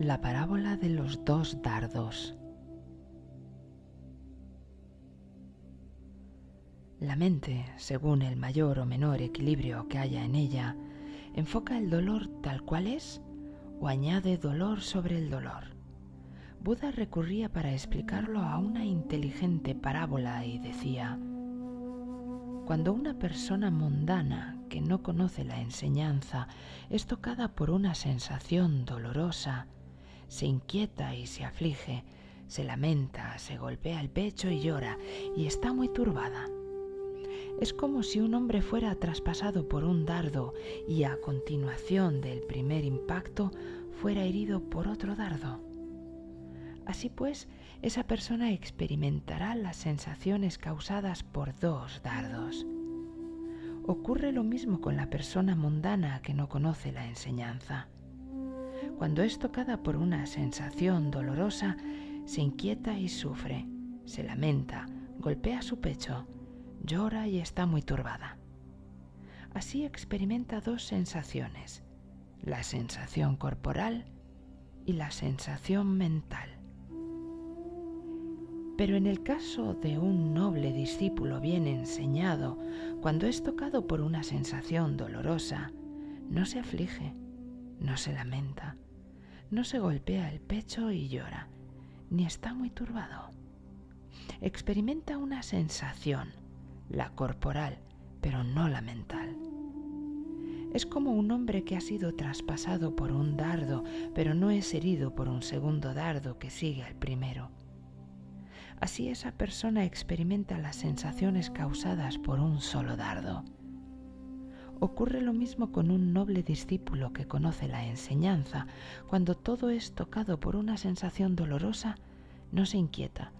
La parábola de los dos dardos. La mente, según el mayor o menor equilibrio que haya en ella, enfoca el dolor tal cual es o añade dolor sobre el dolor. Buda recurría para explicarlo a una inteligente parábola y decía, cuando una persona mundana que no conoce la enseñanza es tocada por una sensación dolorosa, se inquieta y se aflige, se lamenta, se golpea el pecho y llora y está muy turbada. Es como si un hombre fuera traspasado por un dardo y a continuación del primer impacto fuera herido por otro dardo. Así pues, esa persona experimentará las sensaciones causadas por dos dardos. Ocurre lo mismo con la persona mundana que no conoce la enseñanza. Cuando es tocada por una sensación dolorosa, se inquieta y sufre, se lamenta, golpea su pecho, llora y está muy turbada. Así experimenta dos sensaciones, la sensación corporal y la sensación mental. Pero en el caso de un noble discípulo bien enseñado, cuando es tocado por una sensación dolorosa, no se aflige, no se lamenta, no se golpea el pecho y llora, ni está muy turbado. Experimenta una sensación, la corporal, pero no la mental. Es como un hombre que ha sido traspasado por un dardo, pero no es herido por un segundo dardo que sigue al primero. Así esa persona experimenta las sensaciones causadas por un solo dardo. Ocurre lo mismo con un noble discípulo que conoce la enseñanza. Cuando todo es tocado por una sensación dolorosa, no se inquieta,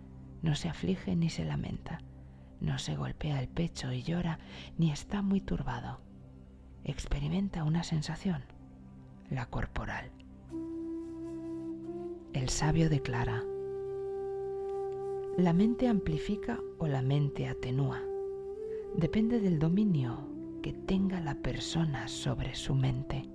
no se aflige ni se lamenta, no se golpea el pecho y llora, ni está muy turbado. Experimenta una sensación, la corporal. El sabio declara, la mente amplifica o la mente atenúa. Depende del dominio que tenga la persona sobre su mente.